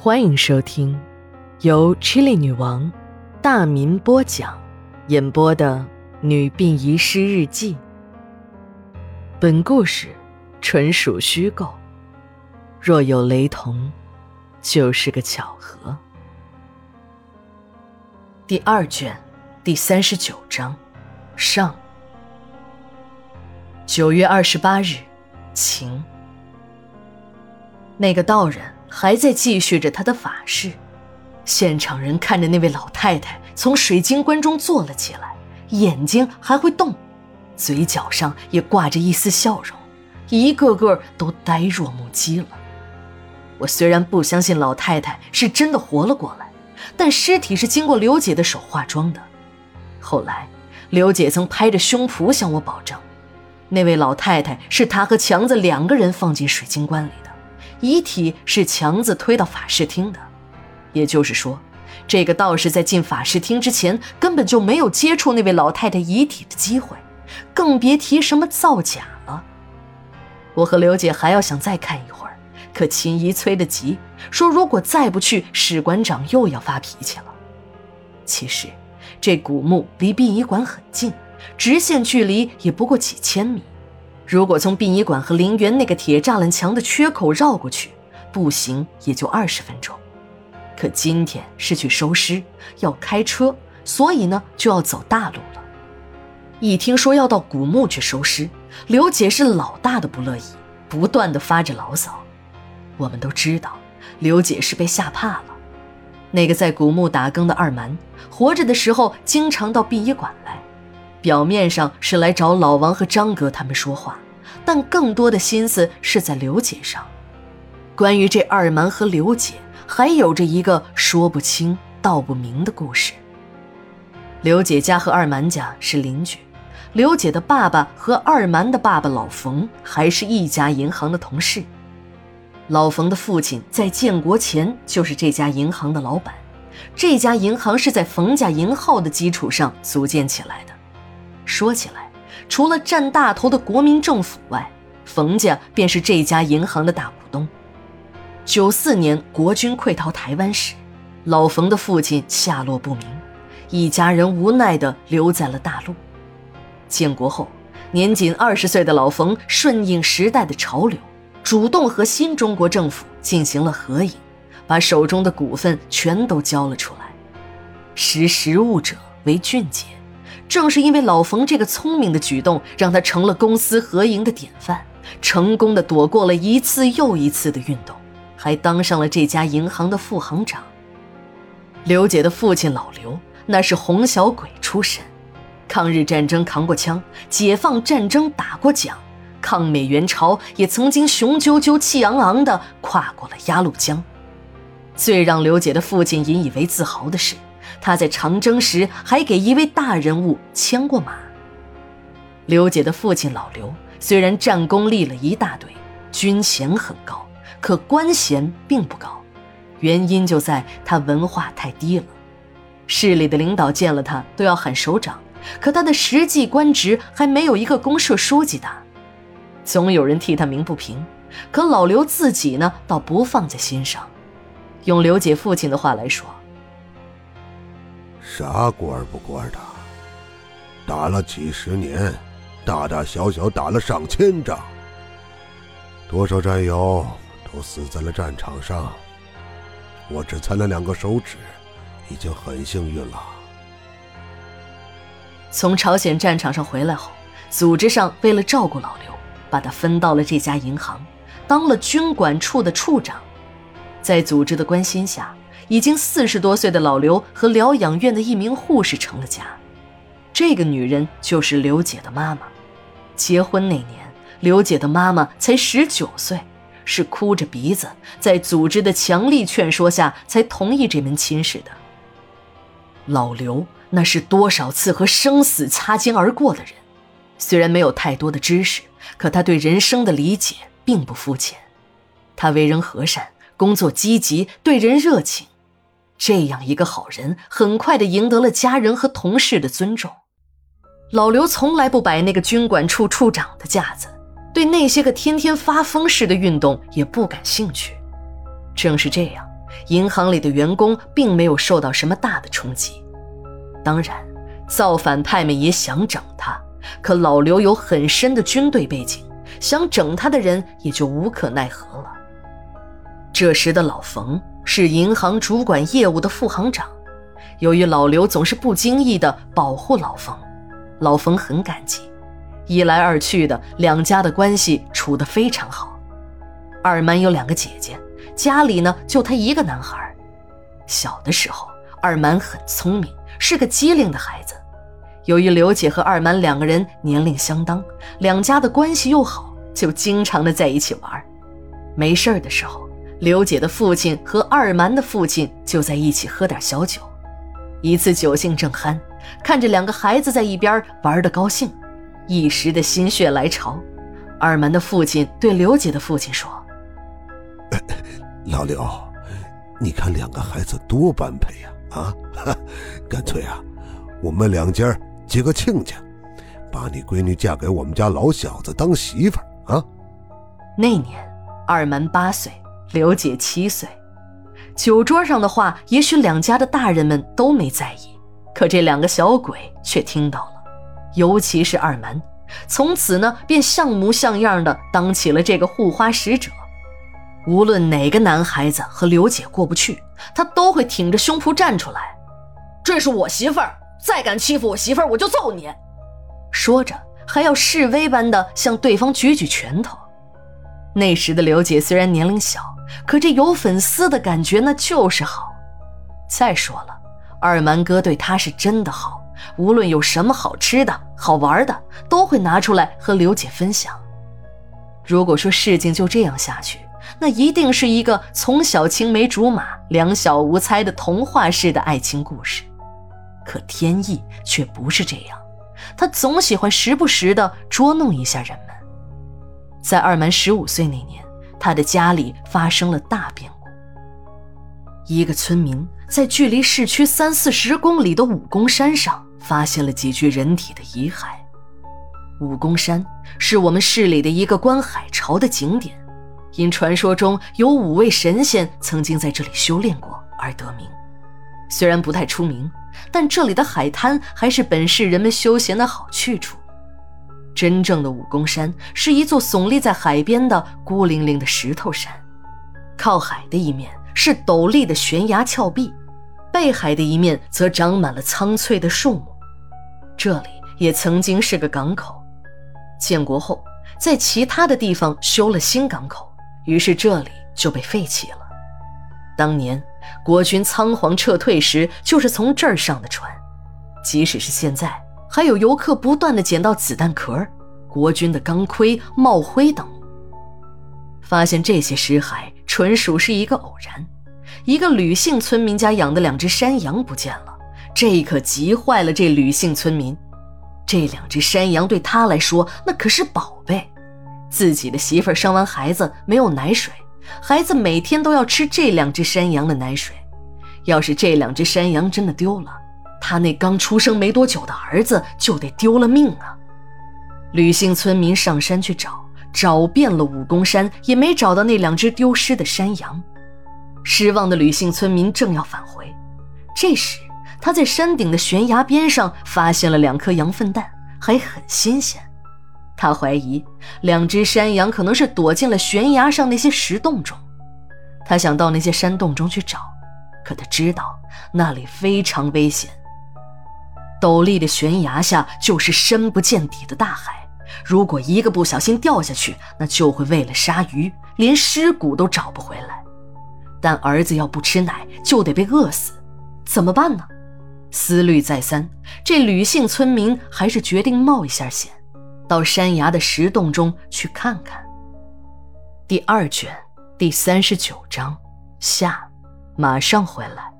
欢迎收听由 Chili 女王大民播讲、演播的《女病遗失日记》。本故事纯属虚构，若有雷同，就是个巧合。第二卷第三十九章上。九月二十八日，晴。那个道人还在继续着他的法事，现场人看着那位老太太从水晶棺中坐了起来，眼睛还会动，嘴角上也挂着一丝笑容，一个个都呆若木鸡了。我虽然不相信老太太是真的活了过来，但尸体是经过刘姐的手化妆的。后来，刘姐曾拍着胸脯向我保证，那位老太太是她和强子两个人放进水晶棺里的。遗体是强子推到法事厅的，也就是说，这个道士在进法事厅之前根本就没有接触那位老太太遗体的机会，更别提什么造假了。我和刘姐还要想再看一会儿，可秦姨催得急，说如果再不去，史馆长又要发脾气了。其实，这古墓离殡仪馆很近，直线距离也不过几千米。如果从殡仪馆和陵园那个铁栅栏墙的缺口绕过去，步行也就二十分钟。可今天是去收尸，要开车，所以呢就要走大路了。一听说要到古墓去收尸，刘姐是老大的不乐意，不断的发着牢骚。我们都知道，刘姐是被吓怕了。那个在古墓打更的二蛮，活着的时候经常到殡仪馆来。表面上是来找老王和张哥他们说话，但更多的心思是在刘姐上。关于这二蛮和刘姐，还有着一个说不清道不明的故事。刘姐家和二蛮家是邻居，刘姐的爸爸和二蛮的爸爸老冯还是一家银行的同事。老冯的父亲在建国前就是这家银行的老板，这家银行是在冯家银号的基础上组建起来的。说起来，除了占大头的国民政府外，冯家便是这家银行的大股东。九四年国军溃逃台湾时，老冯的父亲下落不明，一家人无奈地留在了大陆。建国后，年仅二十岁的老冯顺应时代的潮流，主动和新中国政府进行了合影，把手中的股份全都交了出来。识时务者为俊杰。正是因为老冯这个聪明的举动，让他成了公司合营的典范，成功的躲过了一次又一次的运动，还当上了这家银行的副行长。刘姐的父亲老刘，那是红小鬼出身，抗日战争扛过枪，解放战争打过奖，抗美援朝也曾经雄赳赳气昂昂的跨过了鸭绿江。最让刘姐的父亲引以为自豪的是。他在长征时还给一位大人物牵过马。刘姐的父亲老刘虽然战功立了一大堆，军衔很高，可官衔并不高，原因就在他文化太低了。市里的领导见了他都要喊首长，可他的实际官职还没有一个公社书记大。总有人替他鸣不平，可老刘自己呢，倒不放在心上。用刘姐父亲的话来说。啥官不官的，打了几十年，大大小小打了上千仗，多少战友都死在了战场上。我只残了两个手指，已经很幸运了。从朝鲜战场上回来后，组织上为了照顾老刘，把他分到了这家银行，当了军管处的处长。在组织的关心下。已经四十多岁的老刘和疗养院的一名护士成了家，这个女人就是刘姐的妈妈。结婚那年，刘姐的妈妈才十九岁，是哭着鼻子，在组织的强力劝说下才同意这门亲事的。老刘那是多少次和生死擦肩而过的人，虽然没有太多的知识，可他对人生的理解并不肤浅。他为人和善，工作积极，对人热情。这样一个好人，很快的赢得了家人和同事的尊重。老刘从来不摆那个军管处处长的架子，对那些个天天发疯似的运动也不感兴趣。正是这样，银行里的员工并没有受到什么大的冲击。当然，造反派们也想整他，可老刘有很深的军队背景，想整他的人也就无可奈何了。这时的老冯是银行主管业务的副行长，由于老刘总是不经意的保护老冯，老冯很感激。一来二去的，两家的关系处得非常好。二满有两个姐姐，家里呢就他一个男孩。小的时候，二满很聪明，是个机灵的孩子。由于刘姐和二满两个人年龄相当，两家的关系又好，就经常的在一起玩。没事的时候，刘姐的父亲和二蛮的父亲就在一起喝点小酒。一次酒兴正酣，看着两个孩子在一边玩的高兴。一时的心血来潮，二蛮的父亲对刘姐的父亲说：“老刘，你看两个孩子多般配呀！啊，干脆啊，我们两家结个亲家，把你闺女嫁给我们家老小子当媳妇儿啊！”那年，二蛮八岁，刘姐七岁。酒桌上的话，也许两家的大人们都没在意，可这两个小鬼却听到了。尤其是二门，从此呢便像模像样的当起了这个护花使者。无论哪个男孩子和刘姐过不去，他都会挺着胸脯站出来：“这是我媳妇儿，再敢欺负我媳妇儿，我就揍你！”说着还要示威般的向对方举举拳头。那时的刘姐虽然年龄小，可这有粉丝的感觉那就是好。再说了，二蛮哥对她是真的好。无论有什么好吃的好玩的，都会拿出来和刘姐分享。如果说事情就这样下去，那一定是一个从小青梅竹马、两小无猜的童话式的爱情故事。可天意却不是这样，他总喜欢时不时的捉弄一下人们。在二门十五岁那年，他的家里发生了大变故。一个村民在距离市区三四十公里的武功山上。发现了几具人体的遗骸。武功山是我们市里的一个观海潮的景点，因传说中有五位神仙曾经在这里修炼过而得名。虽然不太出名，但这里的海滩还是本市人们休闲的好去处。真正的武功山是一座耸立在海边的孤零零的石头山，靠海的一面是陡立的悬崖峭壁。背海的一面则长满了苍翠的树木，这里也曾经是个港口。建国后，在其他的地方修了新港口，于是这里就被废弃了。当年国军仓皇撤退时，就是从这儿上的船。即使是现在，还有游客不断的捡到子弹壳、国军的钢盔、帽徽等。发现这些尸骸，纯属是一个偶然。一个吕姓村民家养的两只山羊不见了，这可急坏了这吕姓村民。这两只山羊对他来说那可是宝贝，自己的媳妇生完孩子没有奶水，孩子每天都要吃这两只山羊的奶水。要是这两只山羊真的丢了，他那刚出生没多久的儿子就得丢了命啊！吕姓村民上山去找，找遍了武功山，也没找到那两只丢失的山羊。失望的吕姓村民正要返回，这时他在山顶的悬崖边上发现了两颗羊粪蛋，还很新鲜。他怀疑两只山羊可能是躲进了悬崖上那些石洞中。他想到那些山洞中去找，可他知道那里非常危险。陡立的悬崖下就是深不见底的大海，如果一个不小心掉下去，那就会为了鲨鱼，连尸骨都找不回来。但儿子要不吃奶，就得被饿死，怎么办呢？思虑再三，这吕姓村民还是决定冒一下险，到山崖的石洞中去看看。第二卷第三十九章下，马上回来。